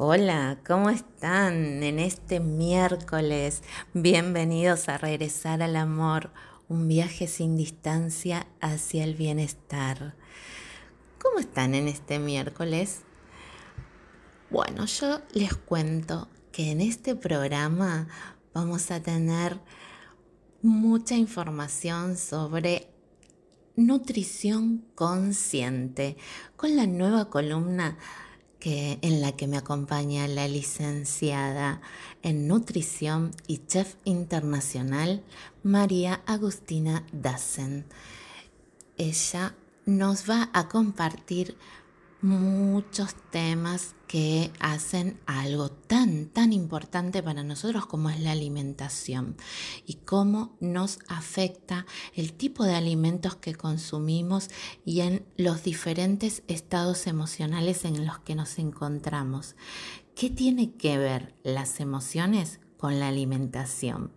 Hola, ¿cómo están en este miércoles? Bienvenidos a Regresar al Amor, un viaje sin distancia hacia el bienestar. ¿Cómo están en este miércoles? Bueno, yo les cuento que en este programa vamos a tener mucha información sobre nutrición consciente con la nueva columna que, en la que me acompaña la licenciada en nutrición y chef internacional María Agustina Dassen. Ella nos va a compartir muchos temas que hacen algo tan, tan importante para nosotros como es la alimentación y cómo nos afecta el tipo de alimentos que consumimos y en los diferentes estados emocionales en los que nos encontramos. ¿Qué tiene que ver las emociones con la alimentación?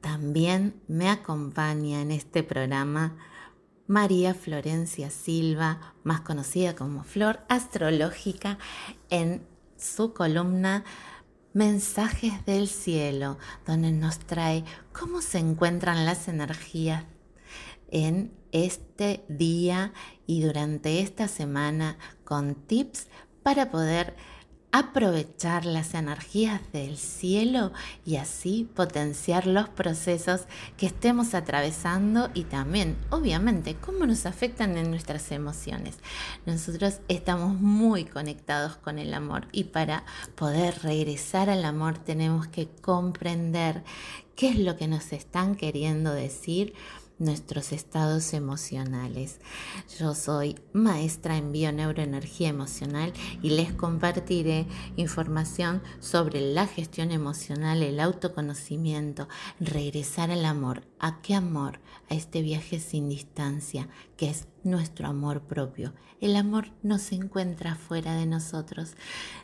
También me acompaña en este programa María Florencia Silva, más conocida como Flor Astrológica, en su columna Mensajes del Cielo, donde nos trae cómo se encuentran las energías en este día y durante esta semana con tips para poder aprovechar las energías del cielo y así potenciar los procesos que estemos atravesando y también, obviamente, cómo nos afectan en nuestras emociones. Nosotros estamos muy conectados con el amor y para poder regresar al amor tenemos que comprender qué es lo que nos están queriendo decir nuestros estados emocionales. Yo soy maestra en bioneuroenergía emocional y les compartiré información sobre la gestión emocional, el autoconocimiento, regresar al amor. ¿A qué amor? A este viaje sin distancia, que es nuestro amor propio. El amor no se encuentra fuera de nosotros,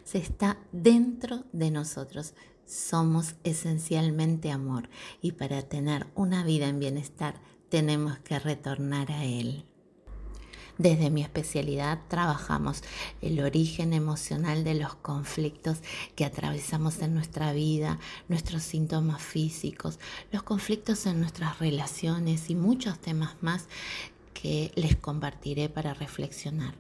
se está dentro de nosotros somos esencialmente amor y para tener una vida en bienestar tenemos que retornar a Él. Desde mi especialidad trabajamos el origen emocional de los conflictos que atravesamos en nuestra vida, nuestros síntomas físicos, los conflictos en nuestras relaciones y muchos temas más que les compartiré para reflexionar.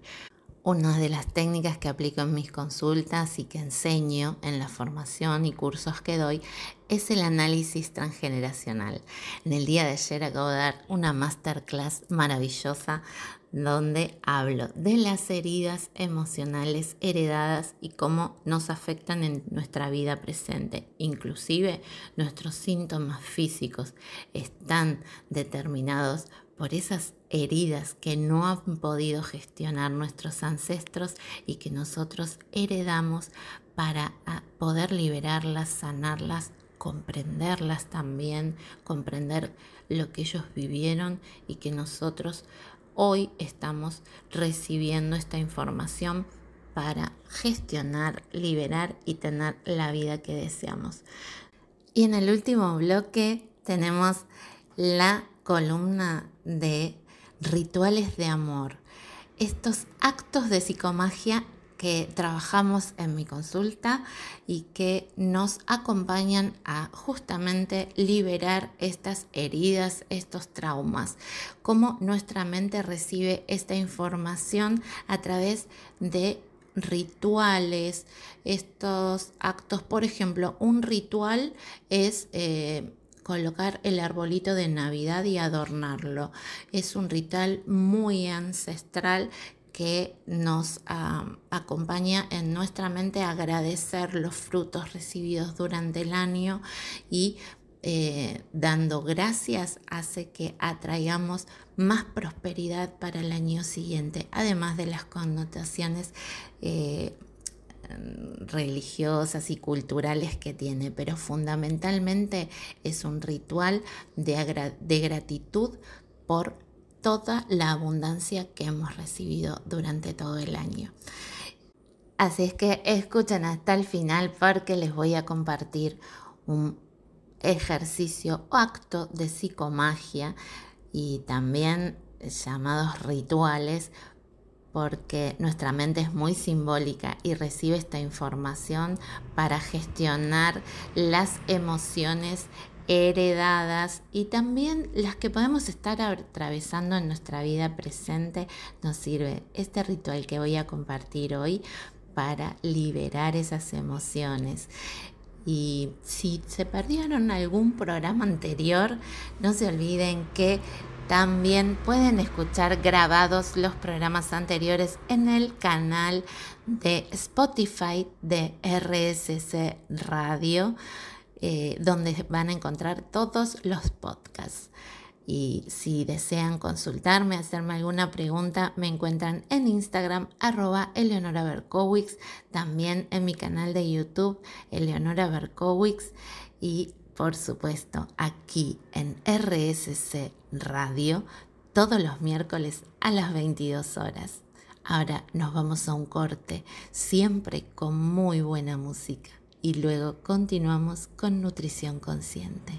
Una de las técnicas que aplico en mis consultas y que enseño en la formación y cursos que doy es el análisis transgeneracional. En el día de ayer acabo de dar una masterclass maravillosa donde hablo de las heridas emocionales heredadas y cómo nos afectan en nuestra vida presente. Inclusive nuestros síntomas físicos están determinados por esas heridas que no han podido gestionar nuestros ancestros y que nosotros heredamos para ah, poder liberarlas, sanarlas, comprenderlas también, comprender lo que ellos vivieron y que nosotros hoy estamos recibiendo esta información para gestionar, liberar y tener la vida que deseamos. Y en el último bloque tenemos la columna de rituales de amor, estos actos de psicomagia que trabajamos en mi consulta y que nos acompañan a justamente liberar estas heridas, estos traumas, cómo nuestra mente recibe esta información a través de rituales, estos actos, por ejemplo, un ritual es eh, colocar el arbolito de Navidad y adornarlo. Es un ritual muy ancestral que nos acompaña en nuestra mente a agradecer los frutos recibidos durante el año y eh, dando gracias hace que atraigamos más prosperidad para el año siguiente, además de las connotaciones eh, religiosas y culturales que tiene, pero fundamentalmente es un ritual de, de gratitud por toda la abundancia que hemos recibido durante todo el año. Así es que escuchen hasta el final porque les voy a compartir un ejercicio o acto de psicomagia y también llamados rituales porque nuestra mente es muy simbólica y recibe esta información para gestionar las emociones heredadas y también las que podemos estar atravesando en nuestra vida presente, nos sirve este ritual que voy a compartir hoy para liberar esas emociones. Y si se perdieron algún programa anterior, no se olviden que también pueden escuchar grabados los programas anteriores en el canal de Spotify de RSC Radio. Eh, donde van a encontrar todos los podcasts. Y si desean consultarme, hacerme alguna pregunta, me encuentran en Instagram arroba Eleonora Berkowitz, también en mi canal de YouTube Eleonora Berkowitz y por supuesto aquí en RSC Radio todos los miércoles a las 22 horas. Ahora nos vamos a un corte, siempre con muy buena música y luego continuamos con nutrición consciente.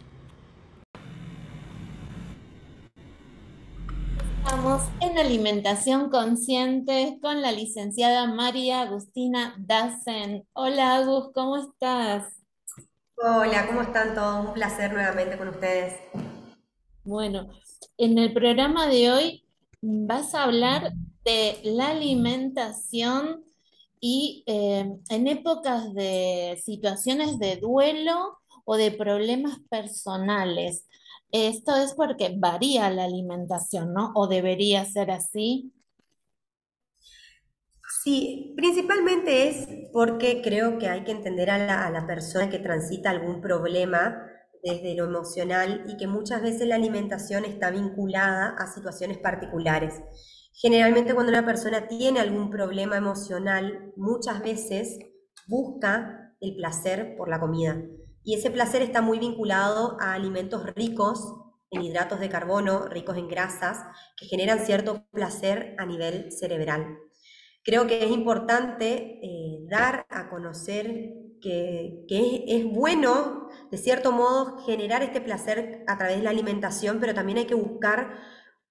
Estamos en alimentación consciente con la licenciada María Agustina Dassen. Hola Agus, ¿cómo estás? Hola, ¿cómo están todos? Un placer nuevamente con ustedes. Bueno, en el programa de hoy vas a hablar de la alimentación y eh, en épocas de situaciones de duelo o de problemas personales. Esto es porque varía la alimentación, ¿no? ¿O debería ser así? Sí, principalmente es porque creo que hay que entender a la, a la persona que transita algún problema desde lo emocional y que muchas veces la alimentación está vinculada a situaciones particulares. Generalmente cuando una persona tiene algún problema emocional, muchas veces busca el placer por la comida. Y ese placer está muy vinculado a alimentos ricos en hidratos de carbono, ricos en grasas, que generan cierto placer a nivel cerebral. Creo que es importante eh, dar a conocer que, es, bueno, de cierto modo, generar este placer a través de la alimentación, pero también hay que buscar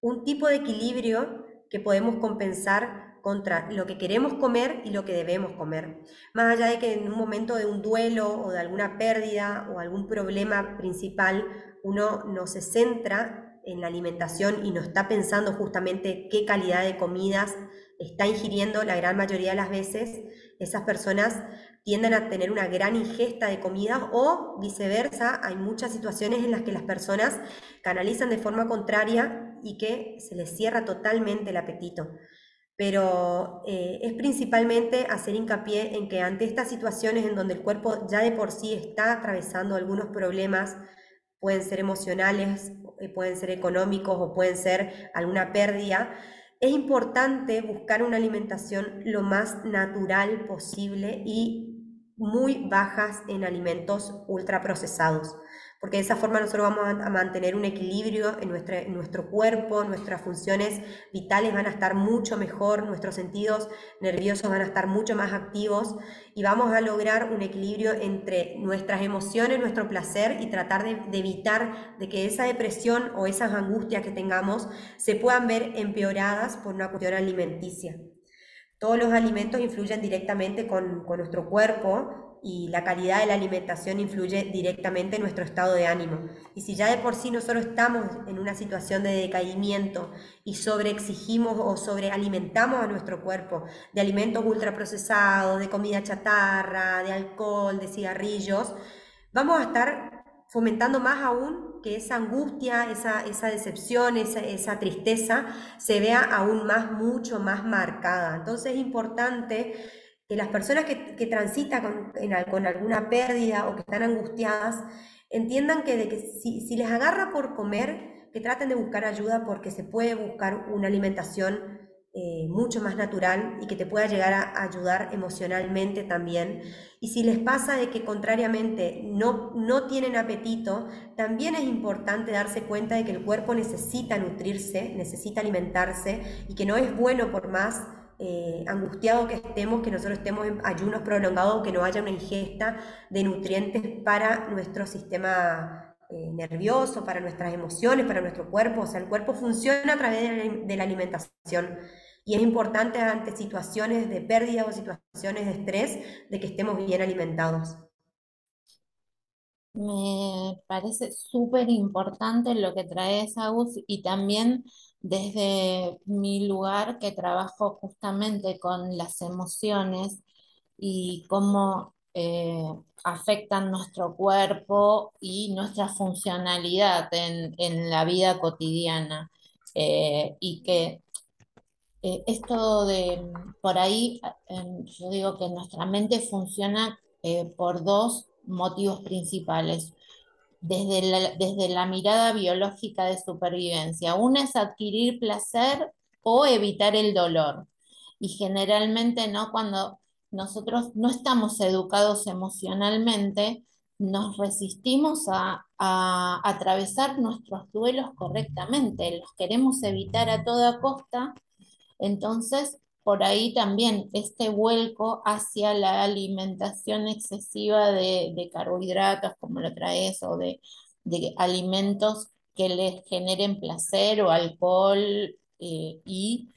un tipo de equilibrio que podemos compensar contra lo que queremos comer y lo que debemos comer. Más allá de que en un momento de un duelo o de alguna pérdida o algún problema principal, uno no se centra en la alimentación y no está pensando justamente qué calidad de comidas está ingiriendo la gran mayoría de las veces, esas personas tienden a tener una gran ingesta de comidas o viceversa, hay muchas situaciones en las que las personas canalizan de forma contraria y que se les cierra totalmente el apetito. Pero eh, es principalmente hacer hincapié en que ante estas situaciones en donde el cuerpo ya de por sí está atravesando algunos problemas, pueden ser emocionales, eh, pueden ser económicos o pueden ser alguna pérdida, es importante buscar una alimentación lo más natural posible y muy bajas en alimentos ultraprocesados porque de esa forma nosotros vamos a, mantener un equilibrio en, en nuestro cuerpo, nuestras funciones vitales van a estar mucho mejor, nuestros sentidos nerviosos van a estar mucho más activos y vamos a lograr un equilibrio entre nuestras emociones, nuestro placer y tratar de, de evitar de que esa depresión o esas angustias que tengamos se puedan ver empeoradas por una cuestión alimenticia. Todos los alimentos influyen directamente con, con nuestro cuerpo y la calidad de la alimentación influye directamente en nuestro estado de ánimo. Y si ya de por sí nosotros estamos en una situación de decaimiento y sobreexigimos o sobrealimentamos a nuestro cuerpo de alimentos ultraprocesados, de comida chatarra, de alcohol, de cigarrillos, vamos a estar fomentando más aún que esa angustia, esa, esa decepción, esa, esa tristeza se vea aún más, mucho más marcada. Entonces es importante que las personas que, transitan con, con, alguna pérdida o que están angustiadas entiendan que si, si, les agarra por comer, que traten de buscar ayuda porque se puede buscar una alimentación eh, mucho más natural y que te pueda llegar a ayudar emocionalmente también. Y si les pasa de que contrariamente no, no tienen apetito, también es importante darse cuenta de que el cuerpo necesita nutrirse, necesita alimentarse y que no es bueno por más eh, angustiado que estemos, que nosotros estemos en ayunos prolongados, que no haya una ingesta de nutrientes para nuestro sistema eh, nervioso, para nuestras emociones, para nuestro cuerpo. O sea, el cuerpo funciona a través de la, alimentación. y es importante ante situaciones de pérdida o situaciones de estrés de que estemos bien alimentados. Me parece súper importante lo que traes, Agus, y también desde mi lugar que trabajo justamente con las emociones y cómo eh, afectan nuestro cuerpo y nuestra funcionalidad en, la vida cotidiana. Eh, y que eh, esto de, por ahí, yo digo que nuestra mente funciona por dos motivos principales. Desde la, desde la mirada biológica de supervivencia. Una es adquirir placer o evitar el dolor. Y generalmente, ¿no? Cuando nosotros no estamos educados emocionalmente, nos resistimos a, atravesar nuestros duelos correctamente, los queremos evitar a toda costa, entonces por ahí también este vuelco hacia la alimentación excesiva de, carbohidratos, como lo traes, o de, alimentos que les generen placer o alcohol, eh, y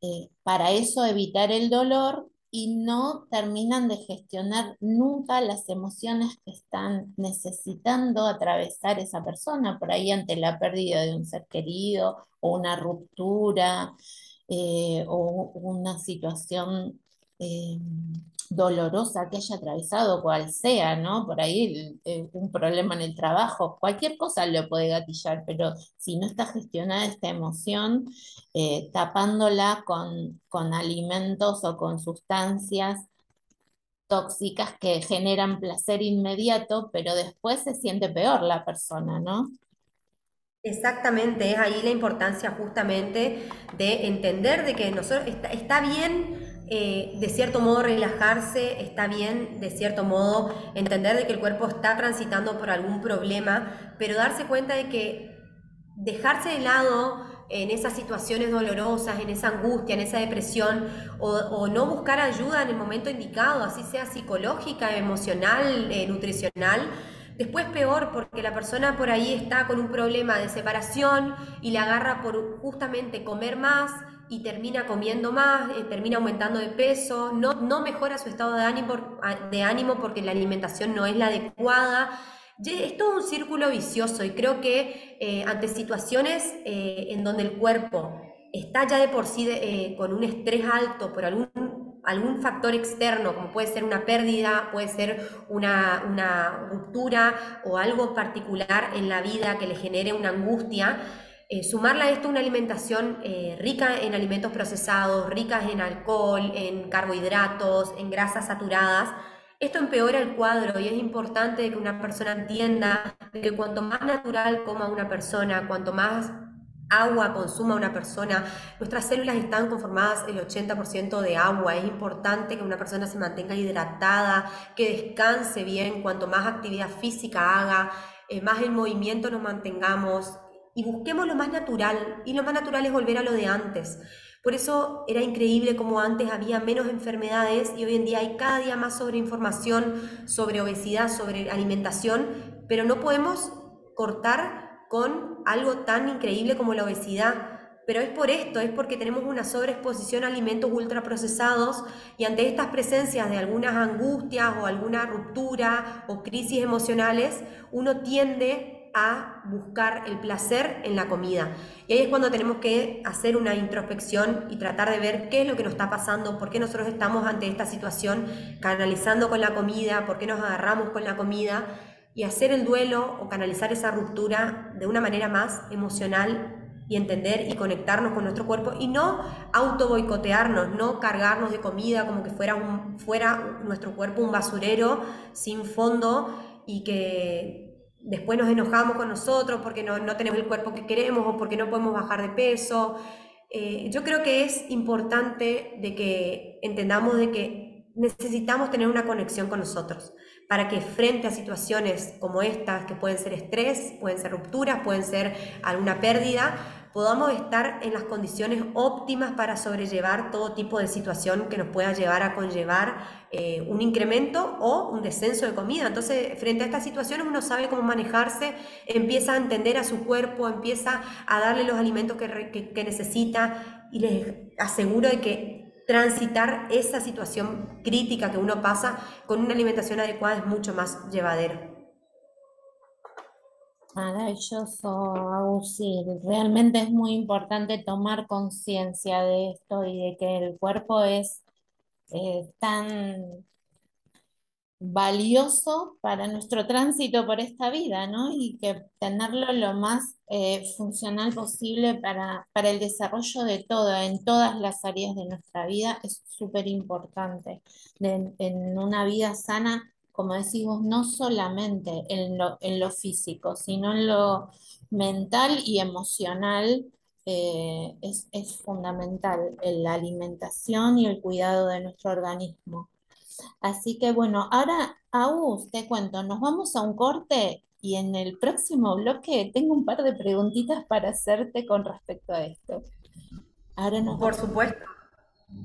eh, para eso evitar el dolor y no terminan de gestionar nunca las emociones que están necesitando atravesar esa persona, por ahí ante la pérdida de un ser querido o una ruptura eh, o una situación eh, dolorosa que haya atravesado, cual sea, ¿no? Por ahí un problema en el trabajo, cualquier cosa lo puede gatillar, pero si no está gestionada esta emoción, eh, tapándola con, con alimentos o con sustancias tóxicas que generan placer inmediato, pero después se siente peor la persona, ¿no? Exactamente, es ahí la importancia justamente de entender de que nosotros está, bien eh, de cierto modo relajarse, está bien de cierto modo entender de que el cuerpo está transitando por algún problema, pero darse cuenta de que dejarse de lado en esas situaciones dolorosas, en esa angustia, en esa depresión, o, o no buscar ayuda en el momento indicado, así sea psicológica, emocional, eh, nutricional, Después peor porque la persona por ahí está con un problema de separación y le agarra por justamente comer más y termina comiendo más, eh, termina aumentando de peso, no, no mejora su estado de ánimo, de ánimo porque la alimentación no es la adecuada. Es todo un círculo vicioso y creo que eh, ante situaciones eh, en donde el cuerpo está ya de por sí con un estrés alto por algún algún factor externo, como puede ser una pérdida, puede ser una, ruptura o algo particular en la vida que le genere una angustia, eh, sumarle a esto una alimentación eh, rica en alimentos procesados, ricas en alcohol, en carbohidratos, en grasas saturadas, esto empeora el cuadro y es importante que una persona entienda que cuanto más natural coma una persona, cuanto más agua consuma una persona. Nuestras células están conformadas el 80% de agua. Es importante que una persona se mantenga hidratada, que descanse bien, cuanto más actividad física haga, eh, más en movimiento nos mantengamos y busquemos lo más natural. Y lo más natural es volver a lo de antes. Por eso era increíble como antes había menos enfermedades y hoy en día hay cada día más sobre información, sobre obesidad, sobre alimentación, pero no podemos cortar con algo tan increíble como la obesidad. Pero es por esto, es porque tenemos una sobreexposición a alimentos ultraprocesados y ante estas presencias de algunas angustias o alguna ruptura o crisis emocionales, uno tiende a buscar el placer en la comida. Y ahí es cuando tenemos que hacer una introspección y tratar de ver qué es lo que nos está pasando, por qué nosotros estamos ante esta situación canalizando con la comida, por qué nos agarramos con la comida y hacer el duelo o canalizar esa ruptura de una manera más emocional y entender y conectarnos con nuestro cuerpo y no auto boicotearnos, no cargarnos de comida como que fuera, un, fuera nuestro cuerpo un basurero sin fondo y que después nos enojamos con nosotros porque no, no tenemos el cuerpo que queremos o porque no podemos bajar de peso. Eh, yo creo que es importante de que entendamos de que necesitamos tener una conexión con nosotros para que frente a situaciones como estas, que pueden ser estrés, pueden ser rupturas, pueden ser alguna pérdida, podamos estar en las condiciones óptimas para sobrellevar todo tipo de situación que nos pueda llevar a conllevar eh, un incremento o un descenso de comida. Entonces, frente a estas situaciones uno sabe cómo manejarse, empieza a entender a su cuerpo, empieza a darle los alimentos que, que necesita y les aseguro de que transitar esa situación crítica que uno pasa con una alimentación adecuada es mucho más llevadero. Maravilloso, Agustín. Realmente es muy importante tomar conciencia de esto y de que el cuerpo es eh, tan valioso para nuestro tránsito por esta vida, ¿no? Y que tenerlo lo más eh, funcional posible para, para, el desarrollo de todo, en todas las áreas de nuestra vida, es súper importante. En una vida sana, como decimos, no solamente en lo, en lo físico, sino en lo mental y emocional, eh, es, es fundamental la alimentación y el cuidado de nuestro organismo. Así que bueno, ahora, Agus, te cuento, nos vamos a un corte y en el próximo bloque tengo un par de preguntitas para hacerte con respecto a esto. Ahora nos Por supuesto.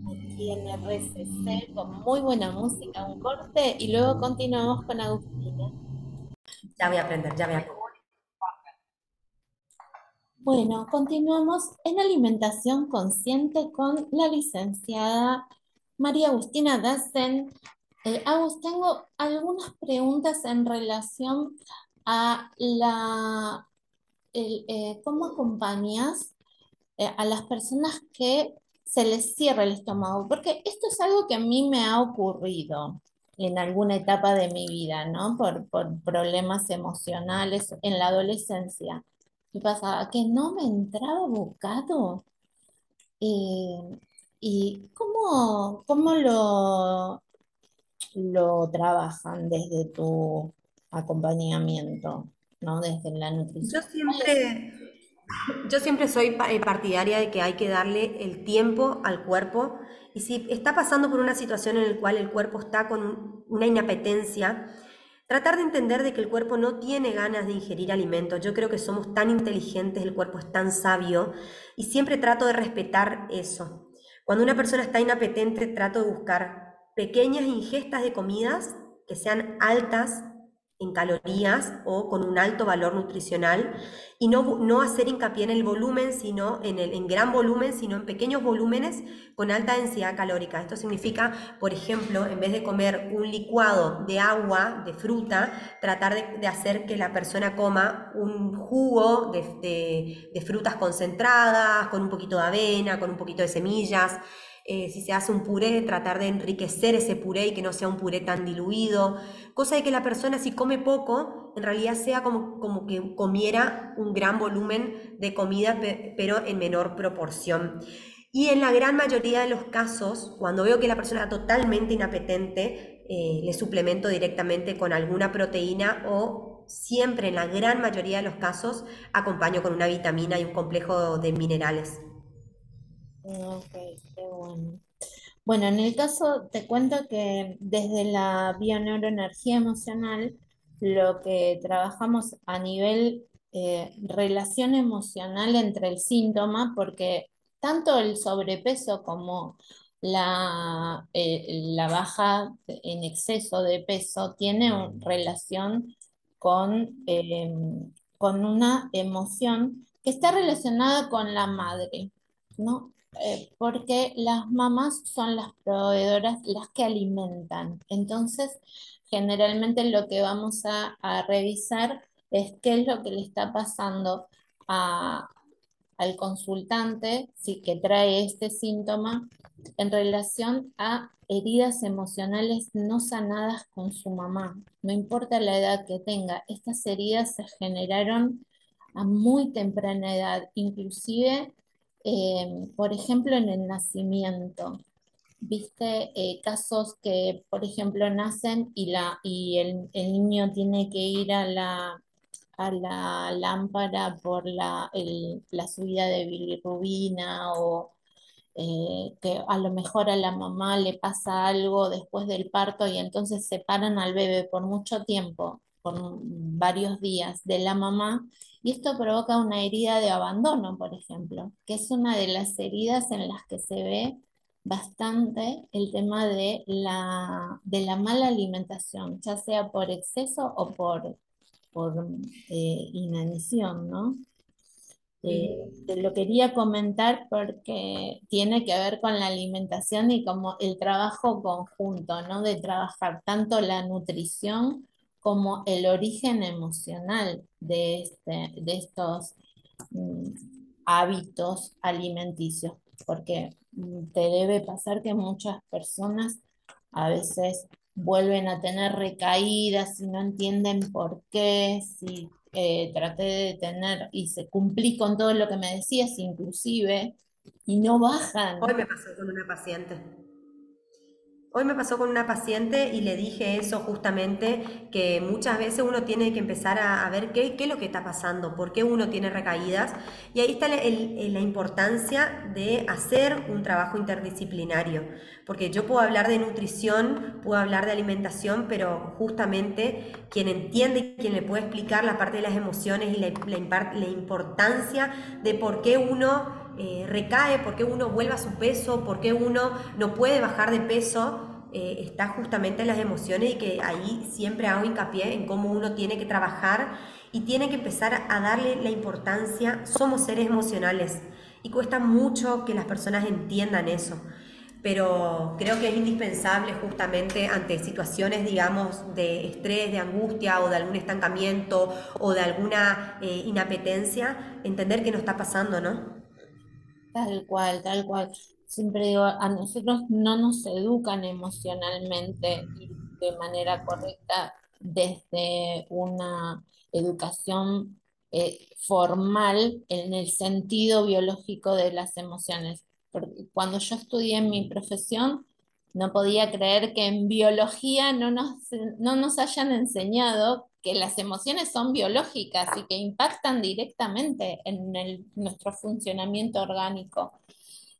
Aquí en RCC con muy buena música, un corte y luego continuamos con Agustina. Ya voy a aprender, ya voy a aprender. Bueno, continuamos en alimentación consciente con la licenciada María Agustina Dassen. Eh, Agus, tengo algunas preguntas en relación a la, eh, cómo acompañas eh, a las personas que se les cierra el estómago, porque esto es algo que a mí me ha ocurrido en alguna etapa de mi vida, ¿no? Por, problemas emocionales en la adolescencia. ¿Qué pasaba? Que no me entraba bocado. ¿Y cómo, cómo lo, lo trabajan desde tu acompañamiento, ¿no? Desde la nutrición. Yo siempre, yo siempre soy eh, partidaria de que hay que darle el tiempo al cuerpo y si está pasando por una situación en la cual el cuerpo está con una inapetencia, tratar de entender de que el cuerpo no tiene ganas de ingerir alimentos. Yo creo que somos tan inteligentes, el cuerpo es tan sabio y siempre trato de respetar eso. Cuando una persona está inapetente, trato de buscar pequeñas ingestas de comidas que sean altas en calorías o con un alto valor nutricional y no, no hacer hincapié en el volumen, sino en, el, en gran volumen, sino en pequeños volúmenes con alta densidad calórica. Esto significa, por ejemplo, en vez de comer un licuado de agua, de fruta, tratar de, hacer que la persona coma un jugo de, de frutas concentradas, con un poquito de avena, con un poquito de semillas. Eh, si se hace un puré, tratar de enriquecer ese puré y que no sea un puré tan diluido, cosa de que la persona si come poco, en realidad sea como, como que comiera un gran volumen de comida, pero en menor proporción. Y en la gran mayoría de los casos, cuando veo que la persona es totalmente inapetente, eh, le suplemento directamente con alguna proteína o siempre en la gran mayoría de los casos acompaño con una vitamina y un complejo de minerales. Ok, qué bueno. Bueno, en el caso te cuento que desde la bioneuroenergía emocional, lo que trabajamos a nivel eh, relación emocional entre el síntoma, porque tanto el sobrepeso como la, eh, la baja en exceso de peso tiene relación con, em, con una emoción que está relacionada con la madre, ¿no? Eh, porque las mamás son las proveedoras, las que alimentan. Entonces, generalmente lo que vamos a, revisar es qué es lo que le está pasando al consultante si, que trae este síntoma en relación a heridas emocionales no sanadas con su mamá. No importa la edad que tenga, estas heridas se generaron a muy temprana edad, inclusive Em, por ejemplo, en el nacimiento, viste eh, casos que, por ejemplo, nacen y, la, y el, niño tiene que ir a la, a la lámpara por la, la subida de bilirrubina o eh, que a lo mejor a la mamá le pasa algo después del parto y entonces separan al bebé por mucho tiempo, por varios días de la mamá y esto provoca una herida de abandono, por ejemplo, que es una de las heridas en las que se ve bastante el tema de la, de la mala alimentación, ya sea por exceso o por, por eh, inanición, ¿no? Eh, te lo quería comentar porque tiene que ver con la alimentación y como el trabajo conjunto, ¿no? De trabajar tanto la nutrición como el origen emocional de, este, de estos mm, hábitos alimenticios, porque mm, te debe pasar que muchas personas a veces vuelven a tener recaídas y no entienden por qué, si eh, traté de tener y se cumplí con todo lo que me decías, inclusive, y no bajan. Hoy me pasó con una paciente. Hoy me pasó con una paciente y le dije eso justamente, que muchas veces uno tiene que empezar a, ver qué, qué, es lo que está pasando, por qué uno tiene recaídas. Y ahí está la importancia de hacer un trabajo interdisciplinario, porque yo puedo hablar de nutrición, puedo hablar de alimentación, pero justamente quien entiende y quien le puede explicar la parte de las emociones y la importancia de por qué uno eh, recae, por qué uno vuelve a su peso, por qué uno no puede bajar de peso, eh, está justamente en las emociones y que ahí siempre hago hincapié en cómo uno tiene que trabajar y tiene que empezar a darle la importancia, somos seres emocionales y cuesta mucho que las personas entiendan eso pero creo que es indispensable justamente ante situaciones, digamos, de estrés, de angustia o de algún estancamiento o de alguna eh, inapetencia, entender qué nos está pasando, ¿no? Tal cual, tal cual. Siempre digo, a nosotros no nos educan emocionalmente de manera correcta desde una educación eh, formal en el sentido biológico de las emociones. Cuando yo estudié en mi profesión, no podía creer que en biología no nos, no nos hayan enseñado que las emociones son biológicas y que impactan directamente en nuestro funcionamiento orgánico.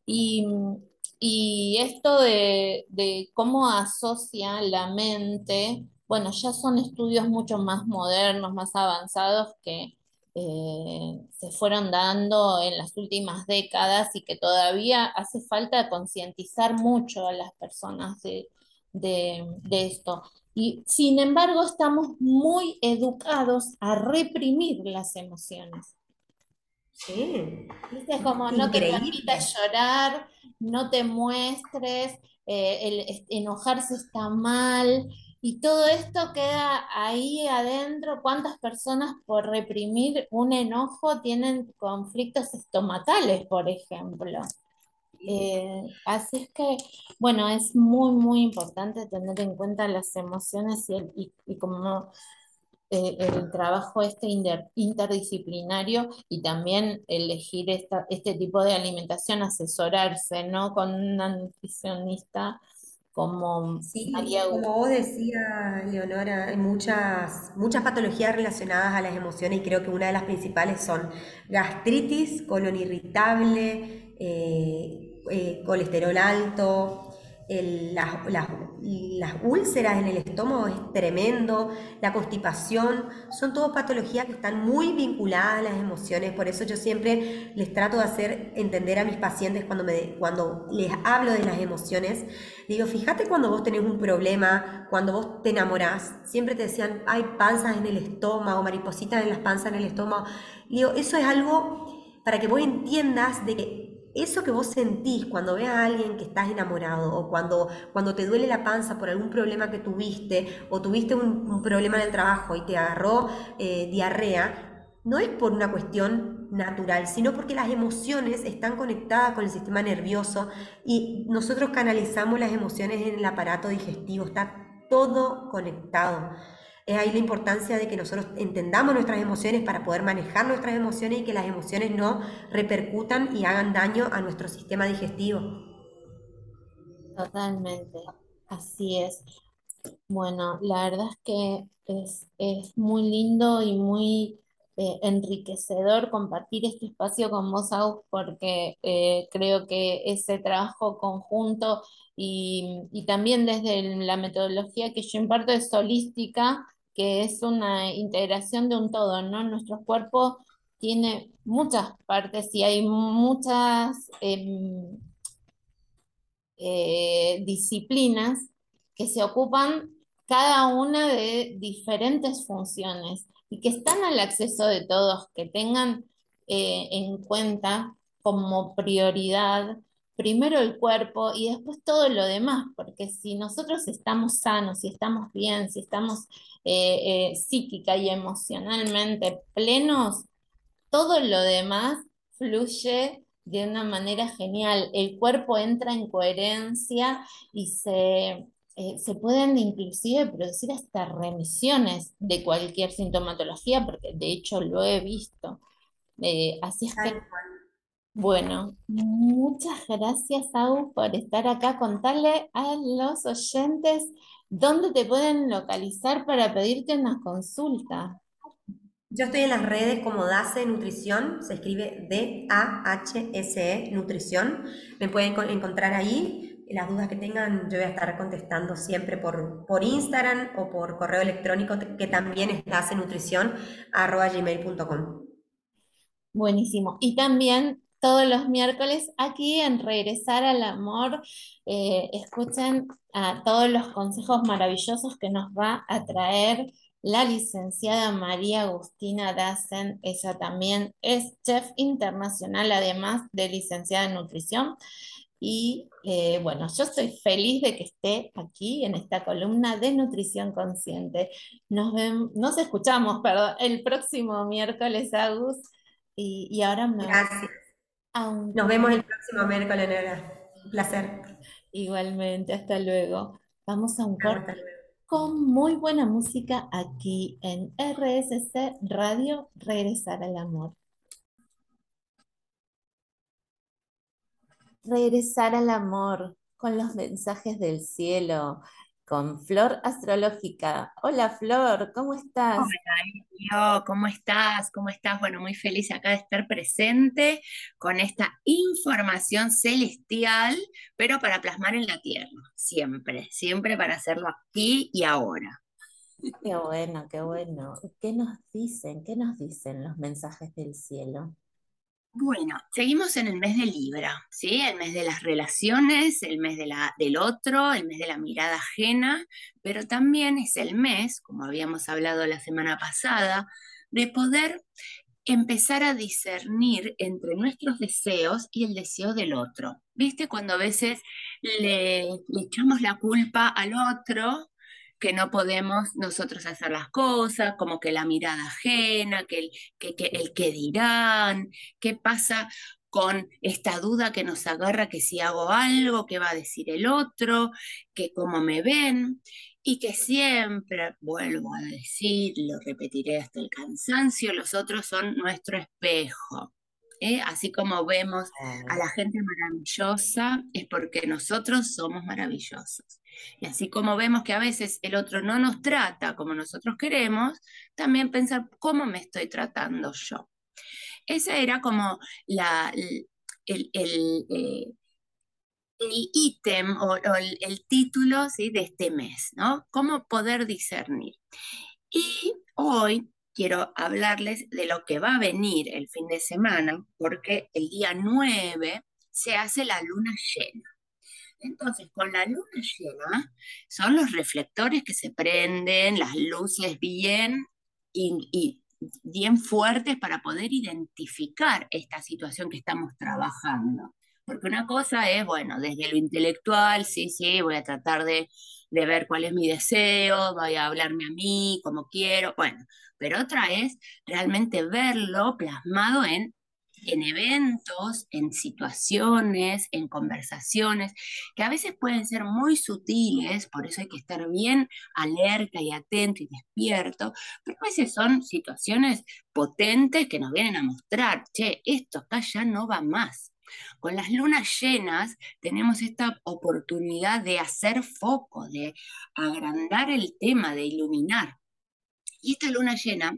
Y, esto de, cómo asocia la mente, bueno, ya son estudios mucho más modernos, más avanzados que eh, se fueron dando en las últimas décadas y que todavía hace falta concientizar mucho a las personas de, de esto. Y sin embargo estamos muy educados a reprimir las emociones. Sí. Es como no te permitas llorar, no te muestres, eh, el enojarse está mal. Y todo esto queda ahí adentro. ¿Cuántas personas por reprimir un enojo tienen conflictos estomacales, por ejemplo? Eh, así es que, bueno, es muy, muy importante tener en cuenta las emociones y, el, y, como eh, el trabajo este interdisciplinario y también elegir esta, este tipo de alimentación, asesorarse, ¿no? Con una nutricionista como sí, Como vos decías, Leonora, hay muchas, muchas patologías relacionadas a las emociones y creo que una de las principales son gastritis, colon irritable, eh, eh, colesterol alto, las, úlceras en el estómago es tremendo, la constipación, son todas patologías que están muy vinculadas a las emociones, por eso yo siempre les trato de hacer entender a mis pacientes cuando, cuando les hablo de las emociones, digo, fíjate cuando vos tenés un problema, cuando vos te enamorás, siempre te decían, hay panzas en el estómago, maripositas en las panzas en el estómago, digo, eso es algo para que vos entiendas de que eso que vos sentís cuando ves a alguien que estás enamorado o cuando, cuando te duele la panza por algún problema que tuviste o tuviste un, problema en el trabajo y te agarró eh, diarrea, no es por una cuestión natural, sino porque las emociones están conectadas con el sistema nervioso y nosotros canalizamos las emociones en el aparato digestivo, está todo conectado. Es ahí la importancia de que nosotros entendamos nuestras emociones para poder manejar nuestras emociones y que las emociones no repercutan y hagan daño a nuestro sistema digestivo. Totalmente, así es. Bueno, la verdad es que es, muy lindo y muy eh, enriquecedor compartir este espacio con vos, porque eh, creo que ese trabajo conjunto y, y, también desde la metodología que yo imparto es holística, que es una integración de un todo, ¿no? Nuestro cuerpo tiene muchas partes y hay muchas em, eh, disciplinas que se ocupan cada una de diferentes funciones y que están al acceso de todos, que tengan eh, en cuenta como prioridad primero el cuerpo y después todo lo demás, porque si nosotros estamos sanos, si estamos bien, si estamos eh, eh, psíquica y emocionalmente plenos, todo lo demás fluye de una manera genial. El cuerpo entra en coherencia y se, eh, se pueden inclusive producir hasta remisiones de cualquier sintomatología, porque de hecho lo he visto. así es bueno, muchas gracias, Au, por estar acá. Contarle a los oyentes dónde te pueden localizar para pedirte una consulta. Yo estoy en las redes como DACE Nutrición, se escribe D-A-H-S-E Nutrición. Me pueden encontrar ahí. Las dudas que tengan, yo voy a estar contestando siempre por, por Instagram o por correo electrónico, que también es dacenutrición.com. Buenísimo. Y también todos los miércoles aquí en Regresar al Amor. Eh, escuchen a todos los consejos maravillosos que nos va a traer la licenciada María Agustina Dassen. Ella también es chef internacional, además de licenciada en nutrición. Y eh, bueno, yo estoy feliz de que esté aquí en esta columna de nutrición consciente. Nos, nos escuchamos, perdón, el próximo miércoles, Agus. Y, y ahora me... Gracias. Nos vemos el próximo miércoles, Nora. Un placer. Igualmente, hasta luego. Vamos a un corte con muy buena música aquí en RSC Radio Regresar al Amor. Regresar al amor con los mensajes del cielo con Flor Astrológica. Hola Flor, ¿cómo estás? Hola, ¿cómo estás? ¿Cómo estás? Bueno, muy feliz acá de estar presente con esta información celestial, pero para plasmar en la tierra, siempre, siempre para hacerlo aquí y ahora. Qué bueno, qué bueno. ¿Qué nos dicen? ¿Qué nos dicen los mensajes del cielo? Bueno, seguimos en el mes de Libra, ¿sí? El mes de las relaciones, el mes de la, del otro, el mes de la mirada ajena, pero también es el mes, como habíamos hablado la semana pasada, de poder empezar a discernir entre nuestros deseos y el deseo del otro. ¿Viste? Cuando a veces le, le echamos la culpa al otro que no podemos nosotros hacer las cosas, como que la mirada ajena, que el que, el que dirán, qué pasa con esta duda que nos agarra que si hago algo, qué va a decir el otro, que cómo me ven, y que siempre, vuelvo a decir, lo repetiré hasta el cansancio, los otros son nuestro espejo. ¿eh? Así como vemos a la gente maravillosa, es porque nosotros somos maravillosos. Y así como vemos que a veces el otro no nos trata como nosotros queremos, también pensar cómo me estoy tratando yo. Ese era como la, el, eh, ítem o, el, título ¿sí? de este mes, ¿no? Cómo poder discernir. Y hoy quiero hablarles de lo que va a venir el fin de semana, porque el día 9 se hace la luna llena. Entonces, con la luna llena, son los reflectores que se prenden, las luces bien y, bien fuertes para poder identificar esta situación que estamos trabajando. Porque una cosa es, bueno, desde lo intelectual, sí, sí, voy a tratar de, de ver cuál es mi deseo, voy a hablarme a mí como quiero, bueno, pero otra es realmente verlo plasmado en en eventos, en situaciones, en conversaciones, que a veces pueden ser muy sutiles, por eso hay que estar bien alerta y atento y despierto, pero a veces son situaciones potentes que nos vienen a mostrar, che, esto acá ya no va más. Con las lunas llenas tenemos esta oportunidad de hacer foco, de agrandar el tema, de iluminar. Y esta luna llena,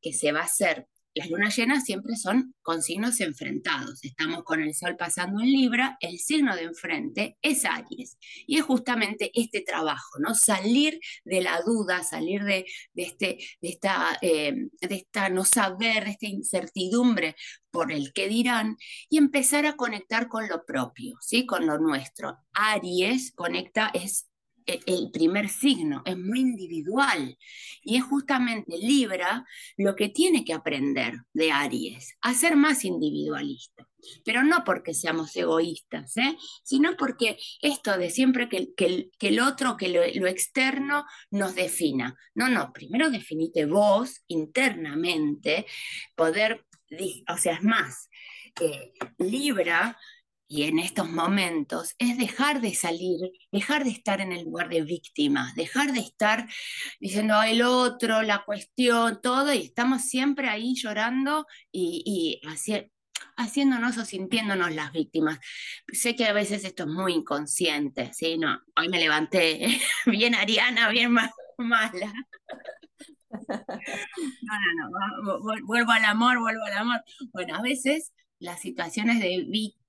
que se va a hacer las lunas llenas siempre son con signos enfrentados. Estamos con el Sol pasando en Libra, el signo de enfrente es Aries. Y es justamente este trabajo, ¿no? Salir de la duda, salir de, este, de, esta, eh, de esta no saber, de esta incertidumbre por el que dirán, y empezar a conectar con lo propio, ¿sí? Con lo nuestro. Aries conecta, es el primer signo, es muy individual. Y es justamente Libra lo que tiene que aprender de Aries, a ser más individualista. Pero no porque seamos egoístas, ¿eh? sino porque esto de siempre que, que, el otro, que lo, externo nos defina. No, no, primero definite vos internamente, poder, o sea, es más, que Libra y en estos momentos es dejar de salir, dejar de estar en el lugar de víctima, dejar de estar diciendo el otro, la cuestión, todo, y estamos siempre ahí llorando y, haciéndonos o sintiéndonos las víctimas. Sé que a veces esto es muy inconsciente, ¿sí? No, hoy me levanté bien ariana, bien mala. No, no, no, vuelvo al amor, vuelvo al amor. Bueno, a veces las situaciones de víctima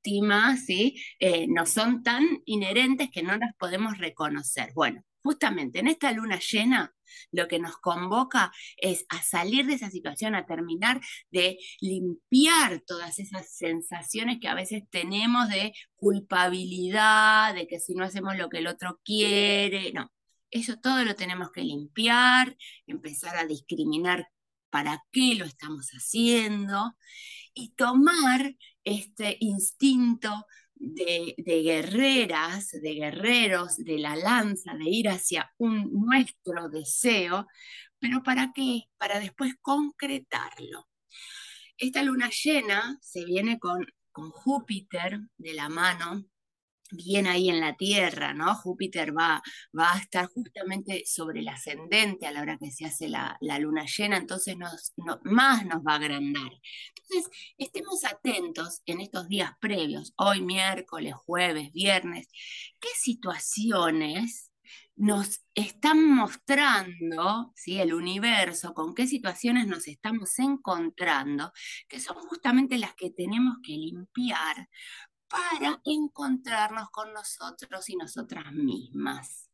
¿sí? Eh, no son tan inherentes que no las podemos reconocer. Bueno, justamente en esta luna llena, lo que nos convoca es a salir de esa situación, a terminar de limpiar todas esas sensaciones que a veces tenemos de culpabilidad, de que si no hacemos lo que el otro quiere, no. Eso todo lo tenemos que limpiar, empezar a discriminar para qué lo estamos haciendo y tomar este instinto de, guerreras, de guerreros, de la lanza, de ir hacia un, nuestro deseo, pero ¿para qué? Para después concretarlo. Esta luna llena se viene con, con Júpiter de la mano bien ahí en la Tierra, ¿no? Júpiter va, va a estar justamente sobre el ascendente a la hora que se hace la, luna llena, entonces nos, más nos va a agrandar. Entonces, estemos atentos en estos días previos, hoy miércoles, jueves, viernes, qué situaciones nos están mostrando ¿sí? el universo, con qué situaciones nos estamos encontrando, que son justamente las que tenemos que limpiar para encontrarnos con nosotros y nosotras mismas.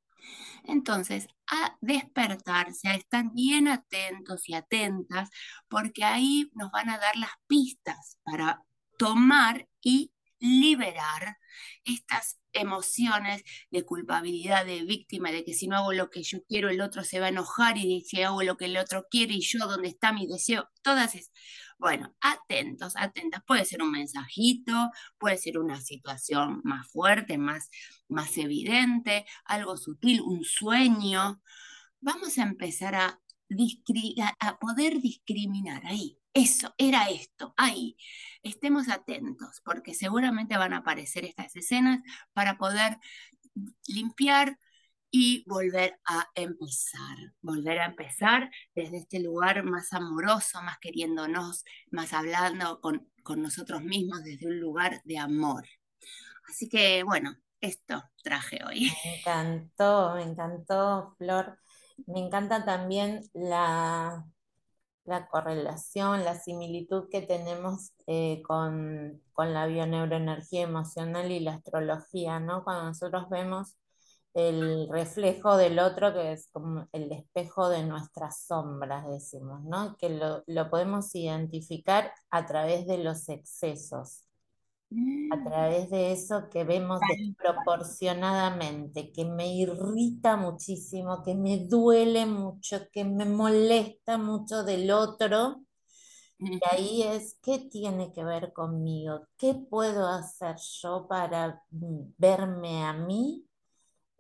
Entonces, a despertarse, a estar bien atentos y atentas, porque ahí nos van a dar las pistas para tomar y liberar estas emociones de culpabilidad, de víctima, de que si no hago lo que yo quiero, el otro se va a enojar y si hago lo que el otro quiere y yo, ¿dónde está mi deseo? Todas esas. Bueno, atentos, atentas. Puede ser un mensajito, puede ser una situación más fuerte, más, más evidente, algo sutil, un sueño. Vamos a empezar a, a poder discriminar ahí. Eso, era esto, ahí. Estemos atentos, porque seguramente van a aparecer estas escenas para poder limpiar, y volver a empezar, volver a empezar desde este lugar más amoroso, más queriéndonos, más hablando con, nosotros mismos desde un lugar de amor. Así que bueno, esto traje hoy. Me encantó, me encantó, Flor. Me encanta también la, la correlación, la similitud que tenemos eh, con, con, la bioneuroenergía emocional y la astrología, ¿no? Cuando nosotros vemos el reflejo del otro, que es como el espejo de nuestras sombras, decimos, ¿no? Que lo, podemos identificar a través de los excesos, a mm. través de eso que vemos desproporcionadamente, que me irrita muchísimo, que me duele mucho, que me molesta mucho del otro. Y ahí es, ¿qué tiene que ver conmigo? ¿Qué puedo hacer yo para verme a mí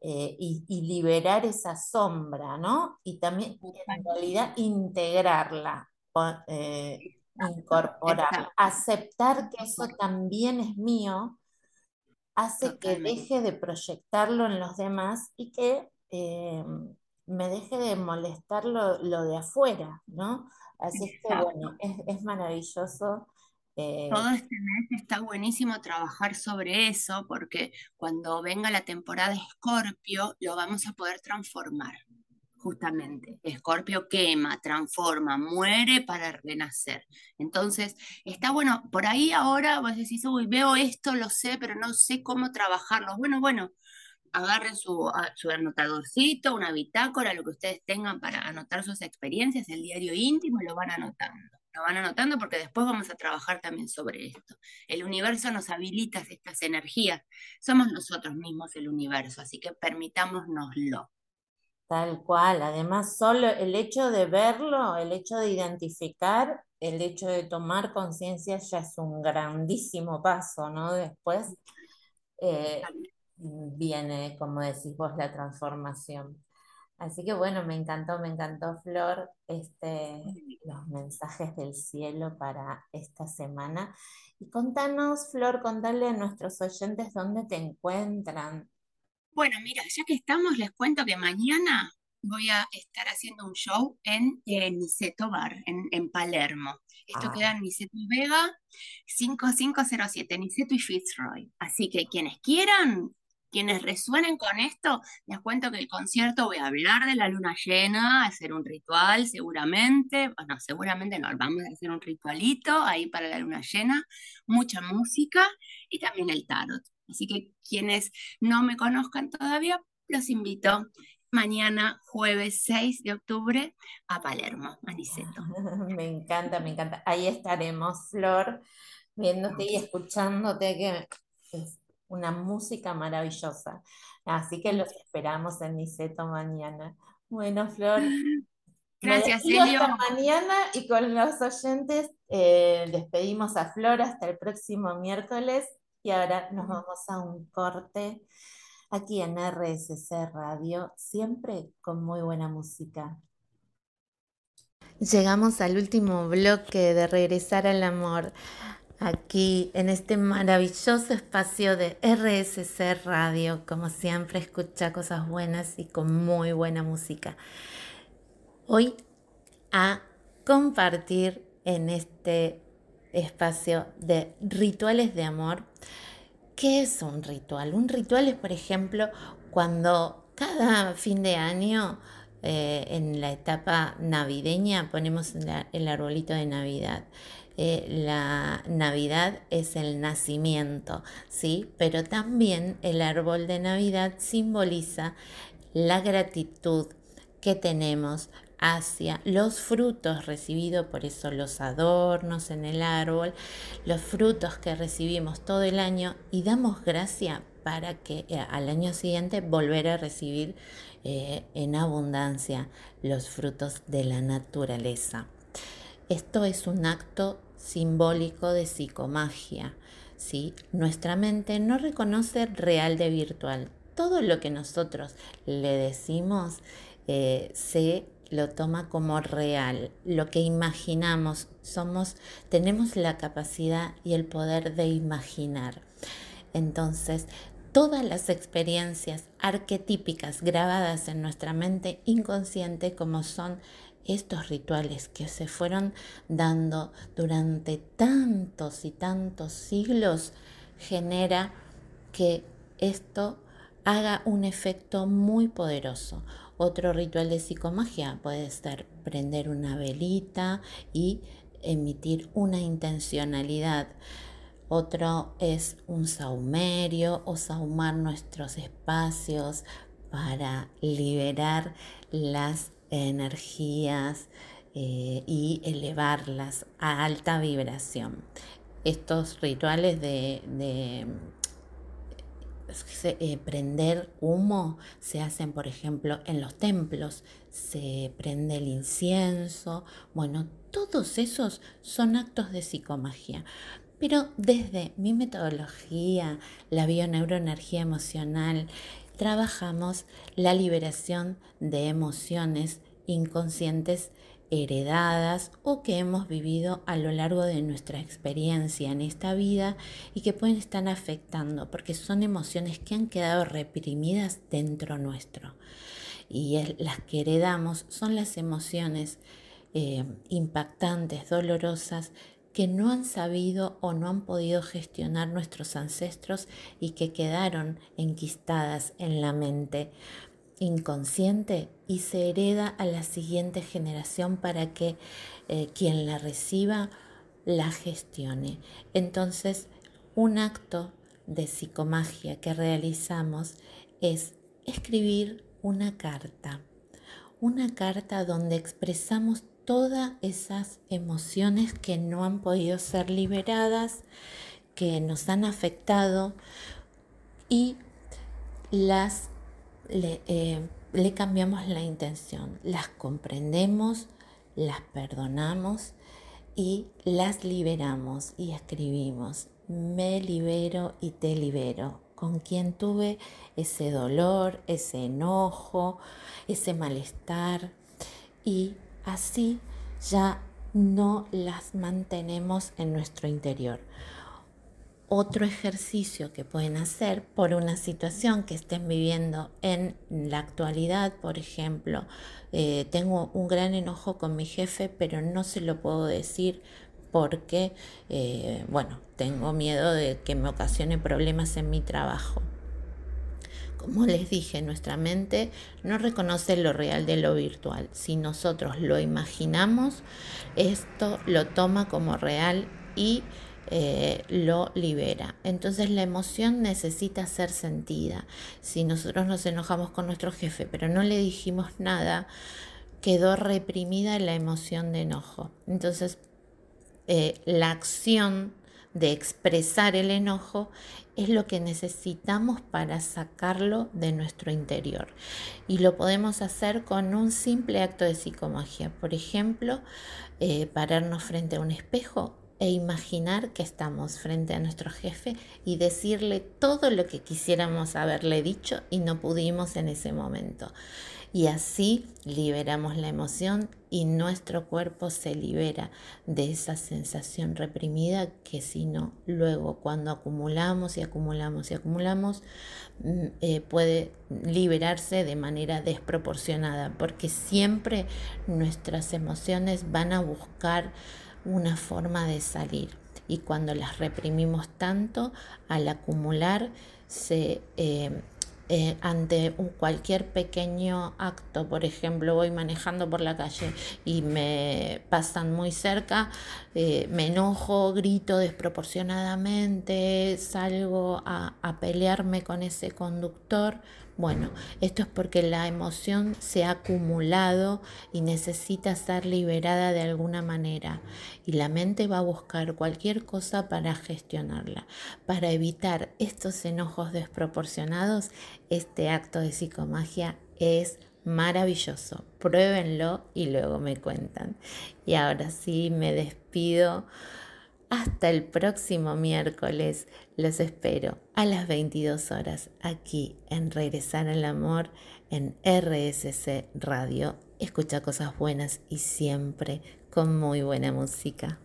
eh, y, liberar esa sombra, ¿no? Y también en realidad integrarla, eh, incorporarla, aceptar que eso también es mío, hace que deje de proyectarlo en los demás y que eh, me deje de molestar lo, de afuera, ¿no? Así que bueno, es, es maravilloso eh, Todo este mes está buenísimo trabajar sobre eso porque cuando venga la temporada Escorpio lo vamos a poder transformar, justamente. Escorpio quema, transforma, muere para renacer. Entonces, está bueno, por ahí ahora vos decís, uy, veo esto, lo sé, pero no sé cómo trabajarlo. Bueno, bueno, agarren su, su anotadorcito, una bitácora, lo que ustedes tengan para anotar sus experiencias, el diario íntimo, lo van anotando. Lo van anotando porque después vamos a trabajar también sobre esto. El universo nos habilita estas energías. Somos nosotros mismos el universo, así que permitámonoslo. Tal cual, además solo el hecho de verlo, el hecho de identificar, el hecho de tomar conciencia ya es un grandísimo paso, ¿no? Después eh, viene, como decís vos, la transformación. Así que bueno, me encantó, me encantó Flor, este, los mensajes del cielo para esta semana. Y contanos, Flor, contale a nuestros oyentes dónde te encuentran, bueno, mira, ya que estamos, les cuento que mañana voy a estar haciendo un show en, Niceto Bar, en, Palermo. Esto ah. queda en Niceto y Vega, 5507, Niceto y Fitzroy. Así que quienes quieran, quienes resuenen con esto, les cuento que el concierto voy a hablar de la luna llena, hacer un ritual seguramente, bueno, seguramente no, vamos a hacer un ritualito ahí para la luna llena, mucha música y también el tarot. Así que quienes no me conozcan todavía, los invito mañana, jueves 6 de octubre, a Palermo, Maniceto. me encanta, me encanta. Ahí estaremos, Flor, viéndote y escuchándote, que es una música maravillosa. Así que los esperamos en Niceto mañana. Bueno, Flor. Gracias, Elio. Hasta mañana y con los oyentes eh, despedimos a Flor hasta el próximo miércoles. Y ahora nos vamos a un corte aquí en RSC Radio, siempre con muy buena música. Llegamos al último bloque de Regresar al Amor, aquí en este maravilloso espacio de RSC Radio. Como siempre, escucha cosas buenas y con muy buena música. Hoy a compartir en este espacio de rituales de amor. ¿Qué es un ritual? Un ritual es, por ejemplo, cuando cada fin de año eh, en la etapa navideña ponemos el arbolito de Navidad. Eh, la Navidad es el nacimiento, ¿sí? Pero también el árbol de Navidad simboliza la gratitud que tenemos hacia los frutos recibidos, por eso los adornos en el árbol, los frutos que recibimos todo el año y damos gracia para que eh, al año siguiente volver a recibir eh, en abundancia los frutos de la naturaleza. Esto es un acto simbólico de psicomagia. ¿sí? Nuestra mente no reconoce real de virtual. Todo lo que nosotros le decimos eh, se lo toma como real, lo que imaginamos, somos, tenemos la capacidad y el poder de imaginar. Entonces, todas las experiencias arquetípicas grabadas en nuestra mente inconsciente, como son estos rituales que se fueron dando durante tantos y tantos siglos, genera que esto haga un efecto muy poderoso. Otro ritual de psicomagia puede ser prender una velita y emitir una intencionalidad. Otro es un saumerio o saumar nuestros espacios para liberar las energías eh, y elevarlas a alta vibración. Estos rituales de eh, prender humo se hacen, por ejemplo, en los templos, se prende el incienso, bueno, todos esos son actos de psicomagia. Pero desde mi metodología, la bioneuroenergía emocional, trabajamos la liberación de emociones inconscientes heredadas o que hemos vivido a lo largo de nuestra experiencia en esta vida y que pueden estar afectando porque son emociones que han quedado reprimidas dentro nuestro. Y las que heredamos son las emociones eh, impactantes, dolorosas, que no han sabido o no han podido gestionar nuestros ancestros y que quedaron enquistadas en la mente inconsciente y se hereda a la siguiente generación para que eh, quien la reciba la gestione. Entonces, un acto de psicomagia que realizamos es escribir una carta, una carta donde expresamos todas esas emociones que no han podido ser liberadas, que nos han afectado y las le, eh, le cambiamos la intención, las comprendemos, las perdonamos y las liberamos y escribimos, me libero y te libero, con quien tuve ese dolor, ese enojo, ese malestar y así ya no las mantenemos en nuestro interior. Otro ejercicio que pueden hacer por una situación que estén viviendo en la actualidad, por ejemplo, eh, tengo un gran enojo con mi jefe, pero no se lo puedo decir porque, eh, bueno, tengo miedo de que me ocasione problemas en mi trabajo. Como les dije, nuestra mente no reconoce lo real de lo virtual. Si nosotros lo imaginamos, esto lo toma como real y eh, lo libera. Entonces la emoción necesita ser sentida. Si nosotros nos enojamos con nuestro jefe, pero no le dijimos nada, quedó reprimida la emoción de enojo. Entonces eh, la acción de expresar el enojo es lo que necesitamos para sacarlo de nuestro interior. Y lo podemos hacer con un simple acto de psicomagia. Por ejemplo, eh, pararnos frente a un espejo e imaginar que estamos frente a nuestro jefe y decirle todo lo que quisiéramos haberle dicho y no pudimos en ese momento. Y así liberamos la emoción y nuestro cuerpo se libera de esa sensación reprimida que si no, luego cuando acumulamos y acumulamos y acumulamos, mm, eh, puede liberarse de manera desproporcionada, porque siempre nuestras emociones van a buscar una forma de salir. Y cuando las reprimimos tanto, al acumular, se, eh, eh, ante un, cualquier pequeño acto, por ejemplo, voy manejando por la calle y me pasan muy cerca, eh, me enojo, grito desproporcionadamente, salgo a, a pelearme con ese conductor. Bueno, esto es porque la emoción se ha acumulado y necesita ser liberada de alguna manera. Y la mente va a buscar cualquier cosa para gestionarla. Para evitar estos enojos desproporcionados, este acto de psicomagia es maravilloso. Pruébenlo y luego me cuentan. Y ahora sí, me despido. Hasta el próximo miércoles. Los espero a las 22 horas aquí en Regresar al Amor en RSC Radio. Escucha cosas buenas y siempre con muy buena música.